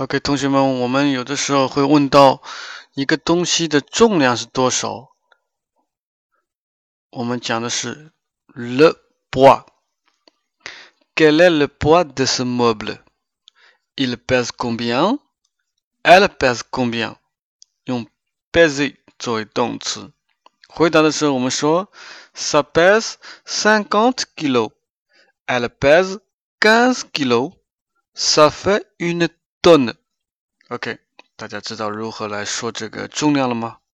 OK，同学们，我们有的时候会问到一个东西的重量是多少？我们讲的是 le poids。Quel est le poids de ce meuble? Il pèse combien? Elle pèse combien? 用 peser 作为动词。回答的时候，我们说 ça pèse cinquante kilos。Elle pèse quinze kilos。Ça fait une 吨的。OK，大家知道如何来说这个重量了吗？